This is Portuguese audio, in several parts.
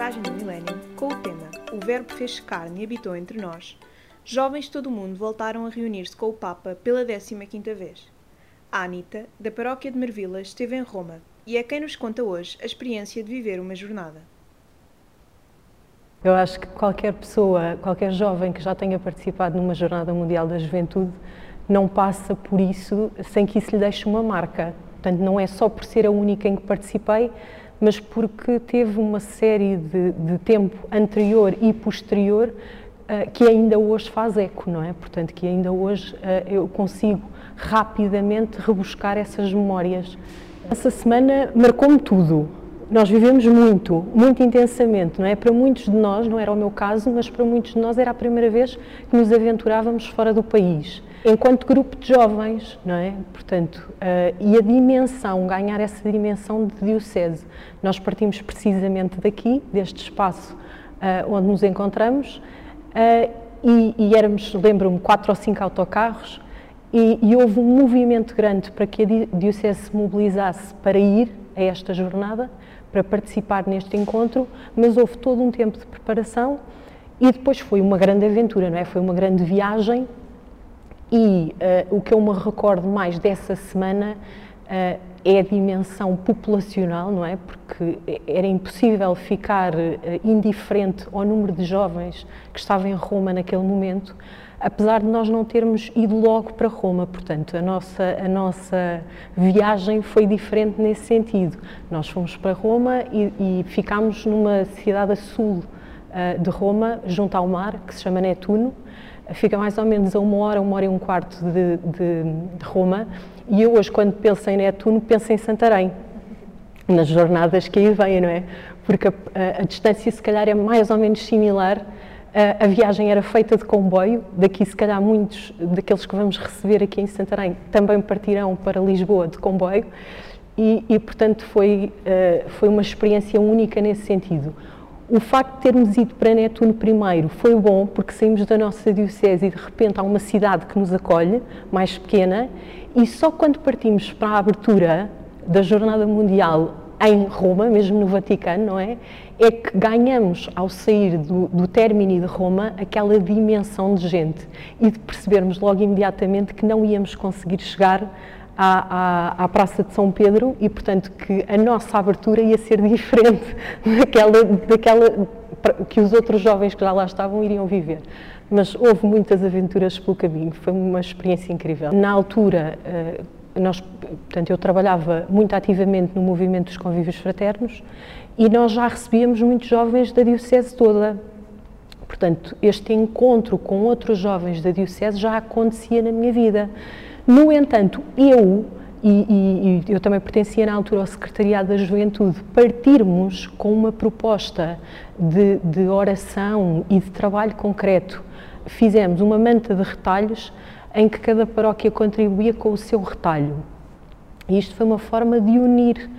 mensagem do milénio, com o tema O Verbo fez carne e habitou entre nós, jovens de todo o mundo voltaram a reunir-se com o Papa pela 15ª vez. A Anita, da paróquia de Marvila, esteve em Roma e é quem nos conta hoje a experiência de viver uma jornada. Eu acho que qualquer pessoa, qualquer jovem que já tenha participado numa Jornada Mundial da Juventude não passa por isso sem que isso lhe deixe uma marca. Portanto, não é só por ser a única em que participei, mas porque teve uma série de, de tempo anterior e posterior uh, que ainda hoje faz eco, não é? Portanto, que ainda hoje uh, eu consigo rapidamente rebuscar essas memórias. Essa semana marcou-me tudo. Nós vivemos muito, muito intensamente, não é? Para muitos de nós, não era o meu caso, mas para muitos de nós era a primeira vez que nos aventurávamos fora do país enquanto grupo de jovens, não é? Portanto, uh, e a dimensão, ganhar essa dimensão de diocese. Nós partimos precisamente daqui, deste espaço uh, onde nos encontramos, uh, e, e, éramos, lembro-me, quatro ou cinco autocarros, e, e, houve um movimento grande para que a diocese se mobilizasse para ir a esta jornada, para participar neste encontro, mas houve todo um tempo de preparação e depois foi uma grande aventura, não é? Foi uma grande viagem e uh, o que eu me recordo mais dessa semana uh, é a dimensão populacional, não é? Porque era impossível ficar uh, indiferente ao número de jovens que estavam em Roma naquele momento, apesar de nós não termos ido logo para Roma. Portanto, a nossa, a nossa viagem foi diferente nesse sentido. Nós fomos para Roma e, e ficámos numa cidade a sul de Roma, junto ao mar, que se chama Netuno fica mais ou menos a uma hora, uma hora e um quarto de, de, de Roma, e eu hoje, quando penso em Netuno, penso em Santarém, nas jornadas que aí vêm, não é? Porque a, a, a distância, se calhar, é mais ou menos similar. A, a, viagem era feita de comboio, daqui, se calhar, muitos daqueles que vamos receber aqui em Santarém também partirão para Lisboa de comboio, e, e portanto, foi, uh, foi uma experiência única nesse sentido. O facto de termos ido para Netuno primeiro foi bom, porque saímos da nossa diocese e de repente há uma cidade que nos acolhe, mais pequena, e só quando partimos para a abertura da Jornada Mundial em Roma, mesmo no Vaticano, não é? É que ganhamos, ao sair do, do término de Roma, aquela dimensão de gente e de percebermos logo imediatamente que não íamos conseguir chegar à, à, à, Praça de São Pedro e, portanto, que a nossa abertura ia ser diferente daquela, daquela que os outros jovens que já lá estavam iriam viver. Mas houve muitas aventuras pelo caminho, foi uma experiência incrível. Na altura, eh, nós, portanto, eu trabalhava muito ativamente no movimento dos convívios fraternos e nós já recebíamos muitos jovens da Diocese toda. Portanto, este encontro com outros jovens da Diocese já acontecia na minha vida. No entanto, eu, e, e, eu também pertencia na altura ao Secretariado da Juventude, partirmos com uma proposta de, de oração e de trabalho concreto. Fizemos uma manta de retalhos em que cada paróquia contribuía com o seu retalho. E isto foi uma forma de unir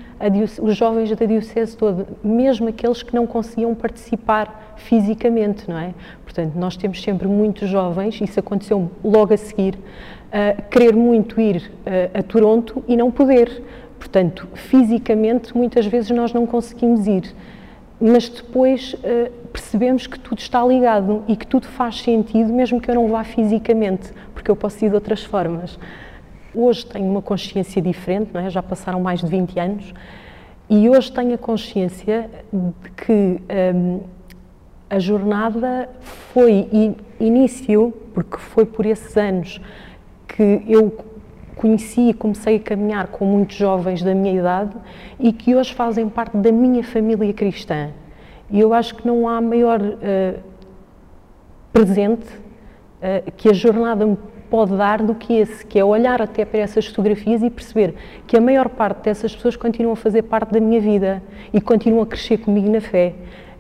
os jovens da Diocese toda, mesmo aqueles que não conseguiam participar fisicamente, não é? Portanto, nós temos sempre muitos jovens, isso aconteceu logo a seguir, uh, querer muito ir a Toronto e não poder. Portanto, fisicamente, muitas vezes nós não conseguimos ir, mas depois uh, percebemos que tudo está ligado e que tudo faz sentido, mesmo que eu não vá fisicamente, porque eu posso ir de outras formas. Hoje tenho uma consciência diferente, não é? já passaram mais de 20 anos, e hoje tenho a consciência de que um, a jornada foi início, porque foi por esses anos que eu conheci e comecei a caminhar com muitos jovens da minha idade e que hoje fazem parte da minha família cristã. E eu acho que não há maior uh, presente uh, que a jornada pode dar do que esse, que é olhar até para essas fotografias e perceber que a maior parte dessas pessoas continuam a fazer parte da minha vida e continuam a crescer comigo na fé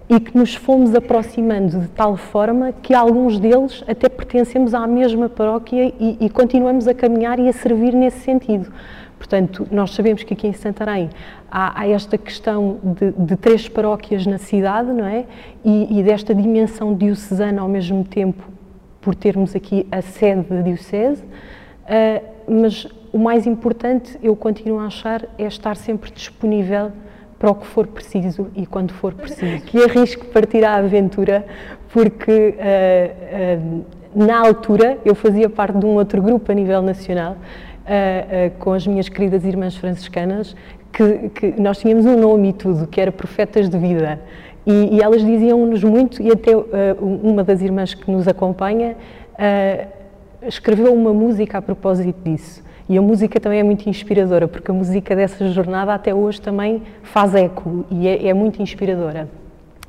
e que nos fomos aproximando de tal forma que alguns deles até pertencemos à mesma paróquia e, e continuamos a caminhar e a servir nesse sentido. Portanto, nós sabemos que aqui em Santarém há, há esta questão de, de, três paróquias na cidade, não é? E, e, desta dimensão diocesana ao mesmo tempo, por termos aqui a sede da diocese, uh, mas o mais importante, eu continuo a achar, é estar sempre disponível para o que for preciso e quando for preciso. Que arrisco partir à aventura, porque uh, uh, na altura eu fazia parte de um outro grupo a nível nacional, com as minhas queridas irmãs franciscanas, que, que, nós tínhamos um nome e tudo, que era Profetas de Vida. E, e elas diziam-nos muito, e até uma das irmãs que nos acompanha escreveu uma música a propósito disso. E a música também é muito inspiradora, porque a música dessa jornada até hoje também faz eco e é, é muito inspiradora.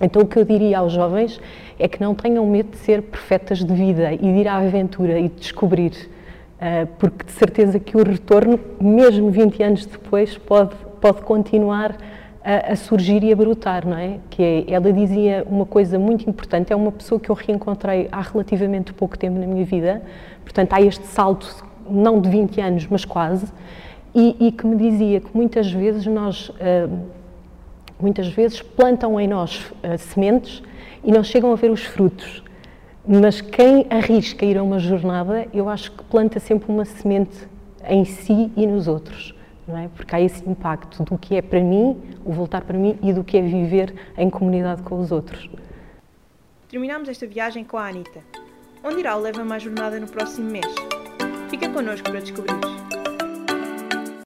Então, o que eu diria aos jovens é que não tenham medo de ser profetas de vida e de ir à aventura e de descobrir, uh, porque de certeza que o retorno, mesmo 20 anos depois, pode, pode continuar a, a, surgir e a brotar, não é? Que é, ela dizia uma coisa muito importante, é uma pessoa que eu reencontrei há relativamente pouco tempo na minha vida, portanto há este salto, não de 20 anos, mas quase, e, e que me dizia que muitas vezes nós, uh, muitas vezes plantam em nós uh, sementes e não chegam a ver os frutos, mas quem arrisca ir a uma jornada, eu acho que planta sempre uma semente em si e nos outros não é? Porque há esse impacto do que é para mim, o voltar para mim e do que é viver em comunidade com os outros. Terminamos esta viagem com a Anita. Onde irá o Leva Mais Jornada no próximo mês? Fica connosco para descobrir.